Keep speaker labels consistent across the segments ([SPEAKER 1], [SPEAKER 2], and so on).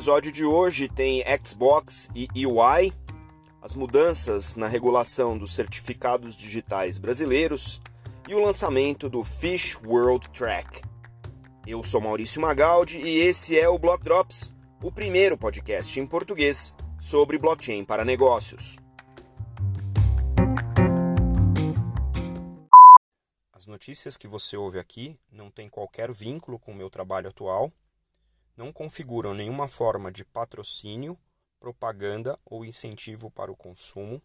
[SPEAKER 1] episódio de hoje tem Xbox e UI, as mudanças na regulação dos certificados digitais brasileiros e o lançamento do Fish World Track. Eu sou Maurício Magaldi e esse é o Block Drops, o primeiro podcast em português sobre blockchain para negócios. As notícias que você ouve aqui não têm qualquer vínculo com o meu trabalho atual, não configuram nenhuma forma de patrocínio, propaganda ou incentivo para o consumo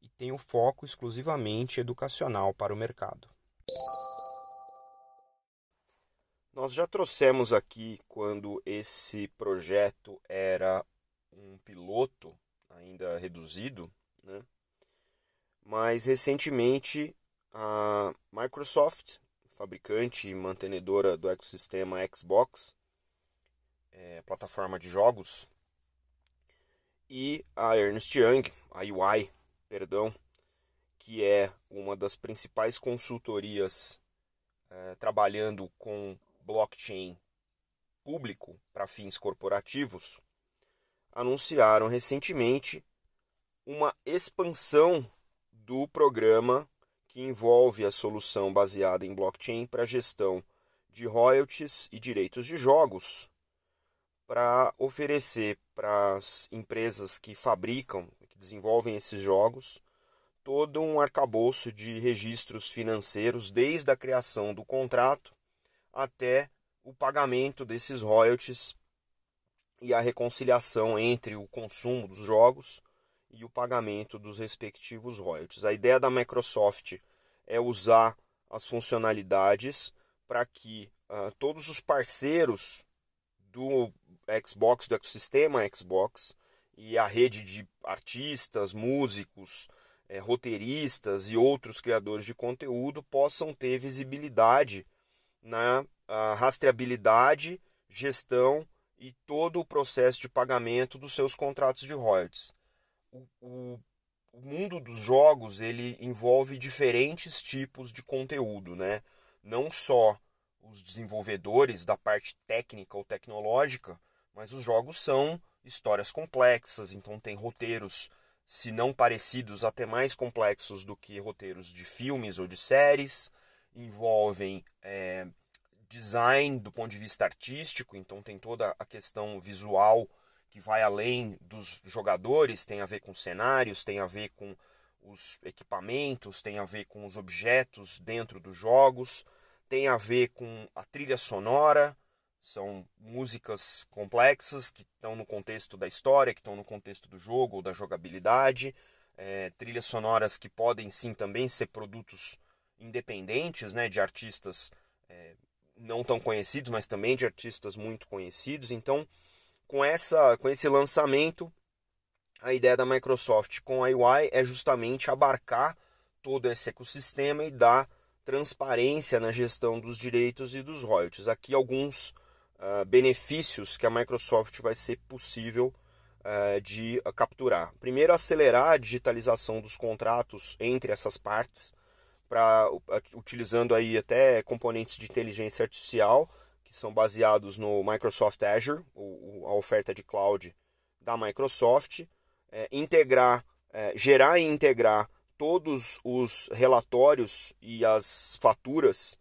[SPEAKER 1] e têm o foco exclusivamente educacional para o mercado. Nós já trouxemos aqui quando esse projeto era um piloto ainda reduzido, né? mas recentemente a Microsoft, fabricante e mantenedora do ecossistema Xbox, é, plataforma de jogos, e a Ernst Young, a UI, perdão, que é uma das principais consultorias é, trabalhando com blockchain público para fins corporativos, anunciaram recentemente uma expansão do programa que envolve a solução baseada em blockchain para gestão de royalties e direitos de jogos, para oferecer para as empresas que fabricam, que desenvolvem esses jogos, todo um arcabouço de registros financeiros, desde a criação do contrato até o pagamento desses royalties e a reconciliação entre o consumo dos jogos e o pagamento dos respectivos royalties. A ideia da Microsoft é usar as funcionalidades para que uh, todos os parceiros do Xbox, do ecossistema Xbox e a rede de artistas, músicos, é, roteiristas e outros criadores de conteúdo possam ter visibilidade na rastreabilidade, gestão e todo o processo de pagamento dos seus contratos de royalties o, o, o mundo dos jogos ele envolve diferentes tipos de conteúdo, né? Não só os desenvolvedores da parte técnica ou tecnológica, mas os jogos são histórias complexas, então tem roteiros, se não parecidos, até mais complexos do que roteiros de filmes ou de séries, envolvem é, design do ponto de vista artístico, então tem toda a questão visual que vai além dos jogadores, tem a ver com cenários, tem a ver com os equipamentos, tem a ver com os objetos dentro dos jogos, tem a ver com a trilha sonora, são músicas complexas que estão no contexto da história, que estão no contexto do jogo ou da jogabilidade, é, trilhas sonoras que podem sim também ser produtos independentes, né, de artistas é, não tão conhecidos, mas também de artistas muito conhecidos. Então, com, essa, com esse lançamento, a ideia da Microsoft com a UI é justamente abarcar todo esse ecossistema e dar transparência na gestão dos direitos e dos royalties. Aqui alguns uh, benefícios que a Microsoft vai ser possível uh, de uh, capturar. Primeiro, acelerar a digitalização dos contratos entre essas partes, para utilizando aí até componentes de inteligência artificial que são baseados no Microsoft Azure, o, a oferta de cloud da Microsoft, é, integrar, é, gerar e integrar todos os relatórios e as faturas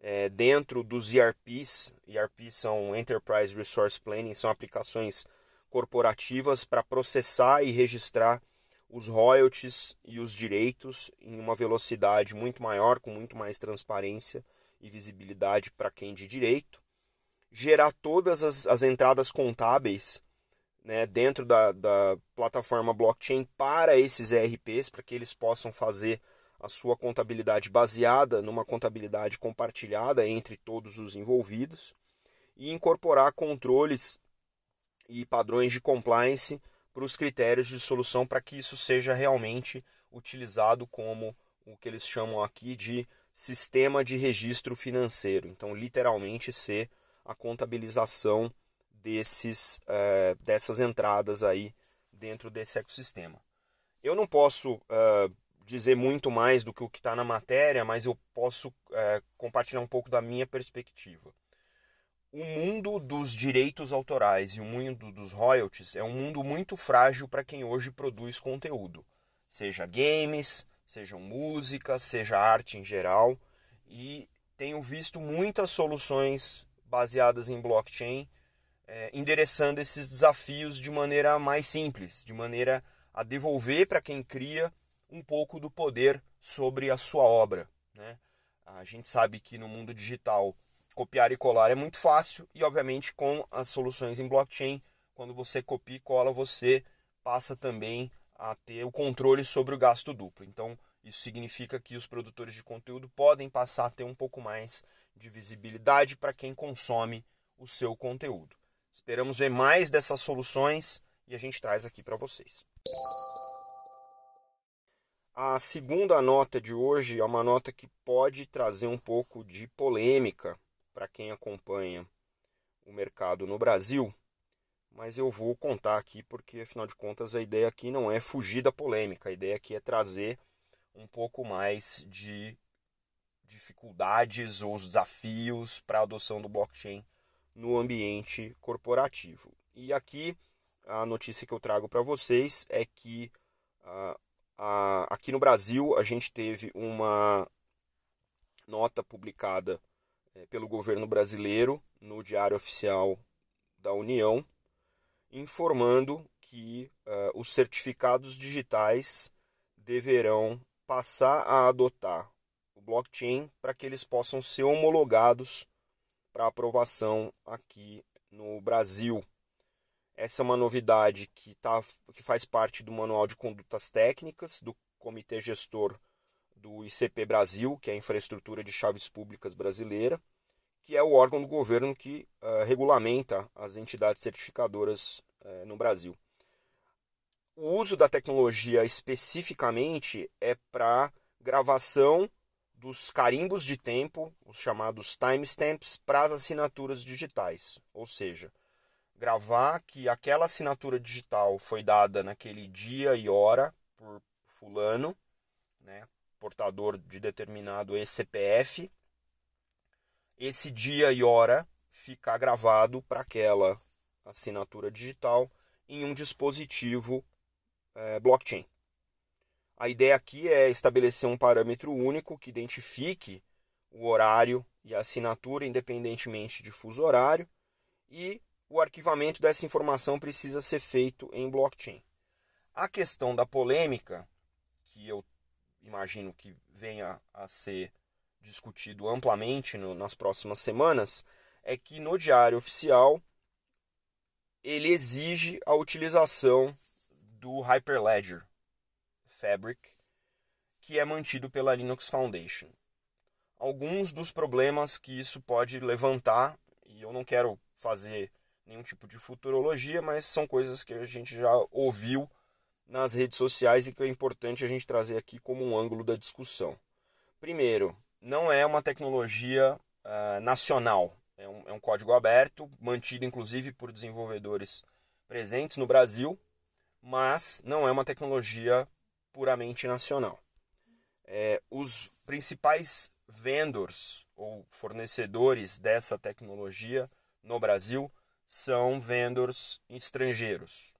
[SPEAKER 1] é, dentro dos ERPs. ERPs são Enterprise Resource Planning, são aplicações corporativas para processar e registrar os royalties e os direitos em uma velocidade muito maior, com muito mais transparência e visibilidade para quem de direito gerar todas as, as entradas contábeis né, dentro da, da plataforma blockchain para esses ERPs, para que eles possam fazer a sua contabilidade baseada numa contabilidade compartilhada entre todos os envolvidos e incorporar controles e padrões de compliance para os critérios de solução para que isso seja realmente utilizado como o que eles chamam aqui de sistema de registro financeiro. Então, literalmente ser a contabilização desses, é, dessas entradas aí dentro desse ecossistema. Eu não posso é, dizer muito mais do que o que está na matéria, mas eu posso é, compartilhar um pouco da minha perspectiva. o mundo dos direitos autorais e o mundo dos royalties é um mundo muito frágil para quem hoje produz conteúdo, seja games, seja música, seja arte em geral, e tenho visto muitas soluções baseadas em blockchain é, endereçando esses desafios de maneira mais simples, de maneira a devolver para quem cria um pouco do poder sobre a sua obra. Né? A gente sabe que no mundo digital copiar e colar é muito fácil e, obviamente, com as soluções em blockchain, quando você copia e cola, você passa também a ter o controle sobre o gasto duplo. Então, isso significa que os produtores de conteúdo podem passar a ter um pouco mais de visibilidade para quem consome o seu conteúdo. Esperamos ver mais dessas soluções e a gente traz aqui para vocês. A segunda nota de hoje é uma nota que pode trazer um pouco de polêmica para quem acompanha o mercado no Brasil, mas eu vou contar aqui porque afinal de contas a ideia aqui não é fugir da polêmica, a ideia aqui é trazer um pouco mais de dificuldades ou os desafios para a adoção do blockchain no ambiente corporativo. E aqui a notícia que eu trago para vocês é que uh, uh, aqui no Brasil a gente teve uma nota publicada é, pelo governo brasileiro no Diário Oficial da União, informando que uh, os certificados digitais deverão passar a adotar o blockchain para que eles possam ser homologados para aprovação aqui no Brasil. Essa é uma novidade que, tá, que faz parte do Manual de Condutas Técnicas do Comitê Gestor do ICP Brasil, que é a Infraestrutura de Chaves Públicas Brasileira, que é o órgão do governo que uh, regulamenta as entidades certificadoras uh, no Brasil. O uso da tecnologia especificamente é para gravação dos carimbos de tempo, os chamados timestamps, para as assinaturas digitais. Ou seja, gravar que aquela assinatura digital foi dada naquele dia e hora por fulano, né, portador de determinado ECPF, esse dia e hora ficar gravado para aquela assinatura digital em um dispositivo é, blockchain. A ideia aqui é estabelecer um parâmetro único que identifique o horário e a assinatura independentemente de fuso horário e o arquivamento dessa informação precisa ser feito em blockchain. A questão da polêmica, que eu imagino que venha a ser discutido amplamente no, nas próximas semanas, é que no diário oficial ele exige a utilização do Hyperledger Fabric, que é mantido pela Linux Foundation. Alguns dos problemas que isso pode levantar, e eu não quero fazer nenhum tipo de futurologia, mas são coisas que a gente já ouviu nas redes sociais e que é importante a gente trazer aqui como um ângulo da discussão. Primeiro, não é uma tecnologia uh, nacional, é um, é um código aberto, mantido inclusive por desenvolvedores presentes no Brasil, mas não é uma tecnologia puramente nacional. É, os principais vendors ou fornecedores dessa tecnologia no Brasil são vendors estrangeiros.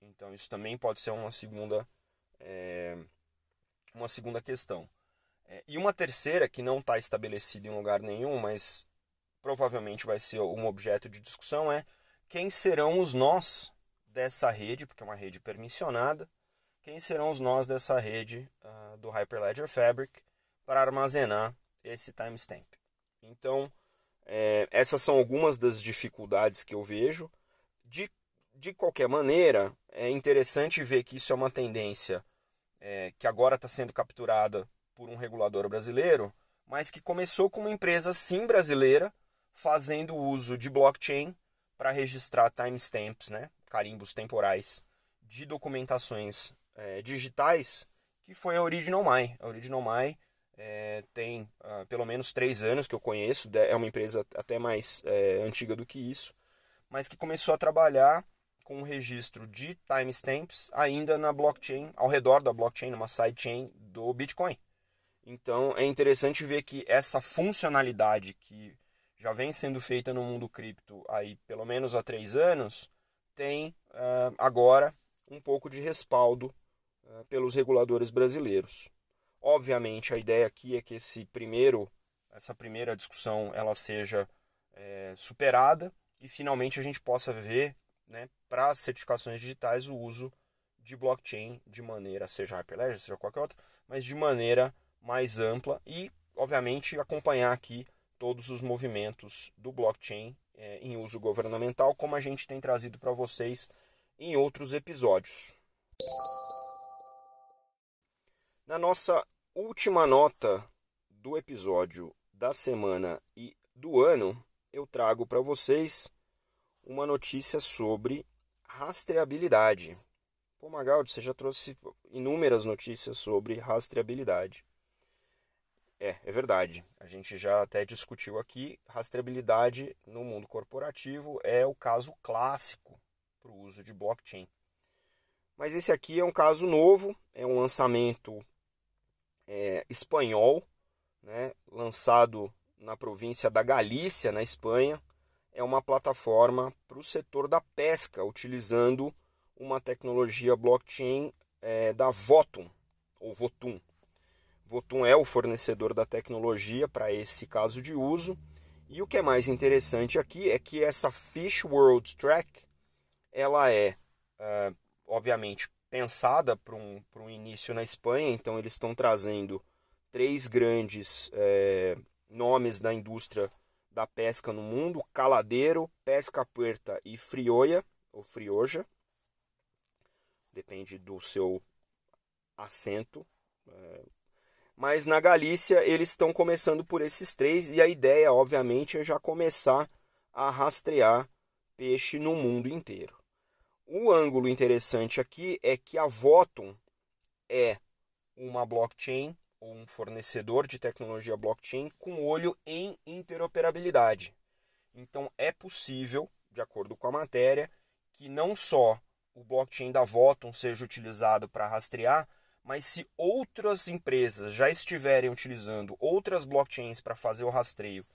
[SPEAKER 1] Então isso também pode ser uma segunda, é, uma segunda questão. É, e uma terceira, que não está estabelecida em lugar nenhum, mas provavelmente vai ser um objeto de discussão, é quem serão os nós dessa rede, porque é uma rede permissionada, quem serão os nós dessa rede uh, do Hyperledger Fabric para armazenar esse timestamp. Então, é, essas são algumas das dificuldades que eu vejo. De, de qualquer maneira, é interessante ver que isso é uma tendência é, que agora está sendo capturada por um regulador brasileiro, mas que começou com uma empresa sim brasileira fazendo uso de blockchain para registrar timestamps, né, carimbos temporais de documentações é, digitais, que foi a Original My. A Original My é, tem uh, pelo menos três anos que eu conheço, é uma empresa até mais é, antiga do que isso, mas que começou a trabalhar com o registro de timestamps ainda na blockchain, ao redor da blockchain, numa sidechain do Bitcoin. Então é interessante ver que essa funcionalidade que já vem sendo feita no mundo cripto aí pelo menos há três anos, tem uh, agora um pouco de respaldo pelos reguladores brasileiros. Obviamente, a ideia aqui é que esse primeiro, essa primeira discussão ela seja é, superada e finalmente a gente possa ver, né, para as certificações digitais, o uso de blockchain de maneira, seja Hyperledger, seja qualquer outra, mas de maneira mais ampla e, obviamente, acompanhar aqui todos os movimentos do blockchain é, em uso governamental, como a gente tem trazido para vocês em outros episódios. Na nossa última nota do episódio da semana e do ano, eu trago para vocês uma notícia sobre rastreabilidade. Pô, Magaldi, você já trouxe inúmeras notícias sobre rastreabilidade. É, é verdade. A gente já até discutiu aqui. Rastreabilidade no mundo corporativo é o caso clássico para o uso de blockchain. Mas esse aqui é um caso novo, é um lançamento é, espanhol, né, lançado na província da Galícia, na Espanha. É uma plataforma para o setor da pesca, utilizando uma tecnologia blockchain é, da Votum, ou Votum. Votum é o fornecedor da tecnologia para esse caso de uso. E o que é mais interessante aqui é que essa Fish World Track, ela é, é obviamente, pensada para um, um início na Espanha, então eles estão trazendo três grandes é, nomes da indústria da pesca no mundo: Caladeiro, Pesca Puerta e Frioia, ou Frioja depende do seu assento. É, mas na Galícia eles estão começando por esses três e a ideia, obviamente, é já começar a rastrear peixe no mundo inteiro. O ângulo interessante aqui é que a Votum é uma blockchain ou um fornecedor de tecnologia blockchain com olho em interoperabilidade. Então é possível, de acordo com a matéria, que não só o blockchain da Voton seja utilizado para rastrear, mas se outras empresas já estiverem utilizando outras blockchains para fazer o rastreio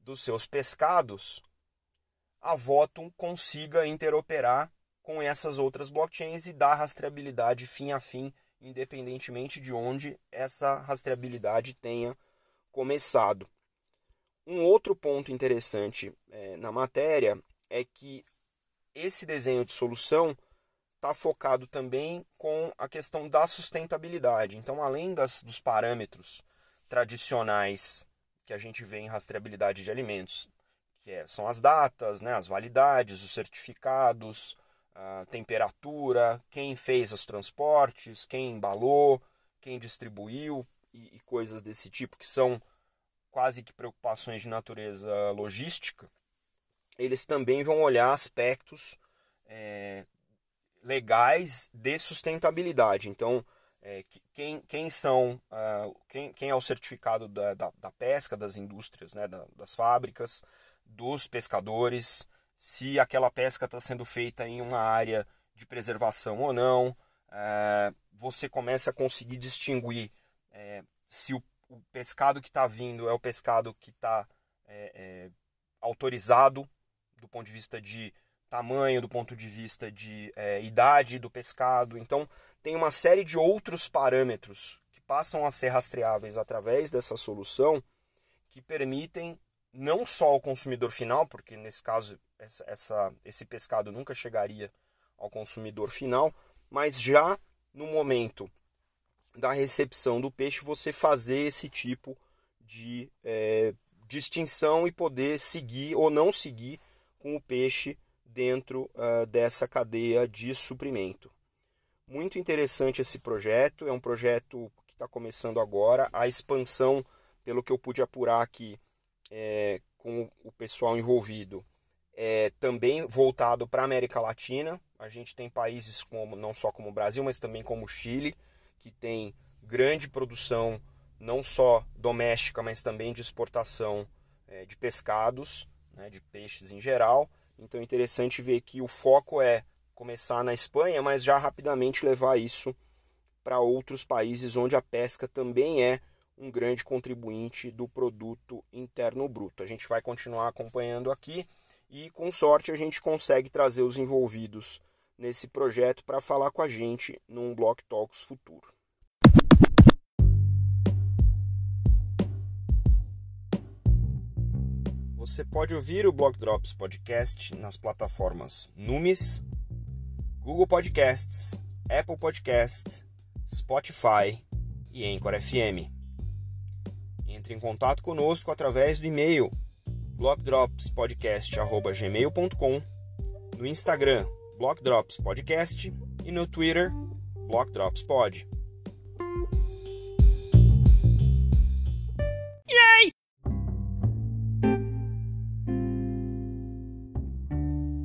[SPEAKER 1] dos seus pescados, a Voton consiga interoperar com essas outras blockchains e dar rastreabilidade fim a fim, independentemente de onde essa rastreabilidade tenha começado. Um outro ponto interessante é, na matéria é que esse desenho de solução está focado também com a questão da sustentabilidade. Então, além das, dos parâmetros tradicionais que a gente vê em rastreabilidade de alimentos, que é, são as datas, né, as validades, os certificados, a temperatura, quem fez os transportes, quem embalou, quem distribuiu e, e coisas desse tipo, que são quase que preocupações de natureza logística, eles também vão olhar aspectos é, legais de sustentabilidade. Então, é, quem, quem são uh, quem, quem é o certificado da, da, da pesca das indústrias, né, da, das fábricas, dos pescadores, se aquela pesca está sendo feita em uma área de preservação ou não. Uh, você começa a conseguir distinguir é, se o, o, pescado que está vindo é o pescado que está é, é, autorizado do ponto de vista de tamanho, do ponto de vista de é, idade do pescado. Então, tem uma série de outros parâmetros que passam a ser rastreáveis através dessa solução que permitem não só ao consumidor final, porque nesse caso essa, essa, esse pescado nunca chegaria ao consumidor final, mas já no momento da recepção do peixe você fazer esse tipo de é, distinção e poder seguir ou não seguir com o peixe dentro uh, dessa cadeia de suprimento. Muito interessante esse projeto, é um projeto que está começando agora. A expansão, pelo que eu pude apurar aqui é, com o pessoal envolvido, é também voltado para a América Latina. A gente tem países como não só como o Brasil, mas também como o Chile, que tem grande produção não só doméstica, mas também de exportação é, de pescados, né, de peixes em geral. Então é interessante ver que o foco é começar na Espanha, mas já rapidamente levar isso para outros países onde a pesca também é um grande contribuinte do produto interno bruto. A gente vai continuar acompanhando aqui e com sorte a gente consegue trazer os envolvidos nesse projeto para falar com a gente num Block Talks futuro. Você pode ouvir o Block Drops Podcast nas plataformas Numis, Google Podcasts, Apple Podcast, Spotify e Anchor FM. Entre em contato conosco através do e-mail blockdropspodcast.gmail.com, no Instagram Block Drops Podcast e no Twitter Block Drops Pod.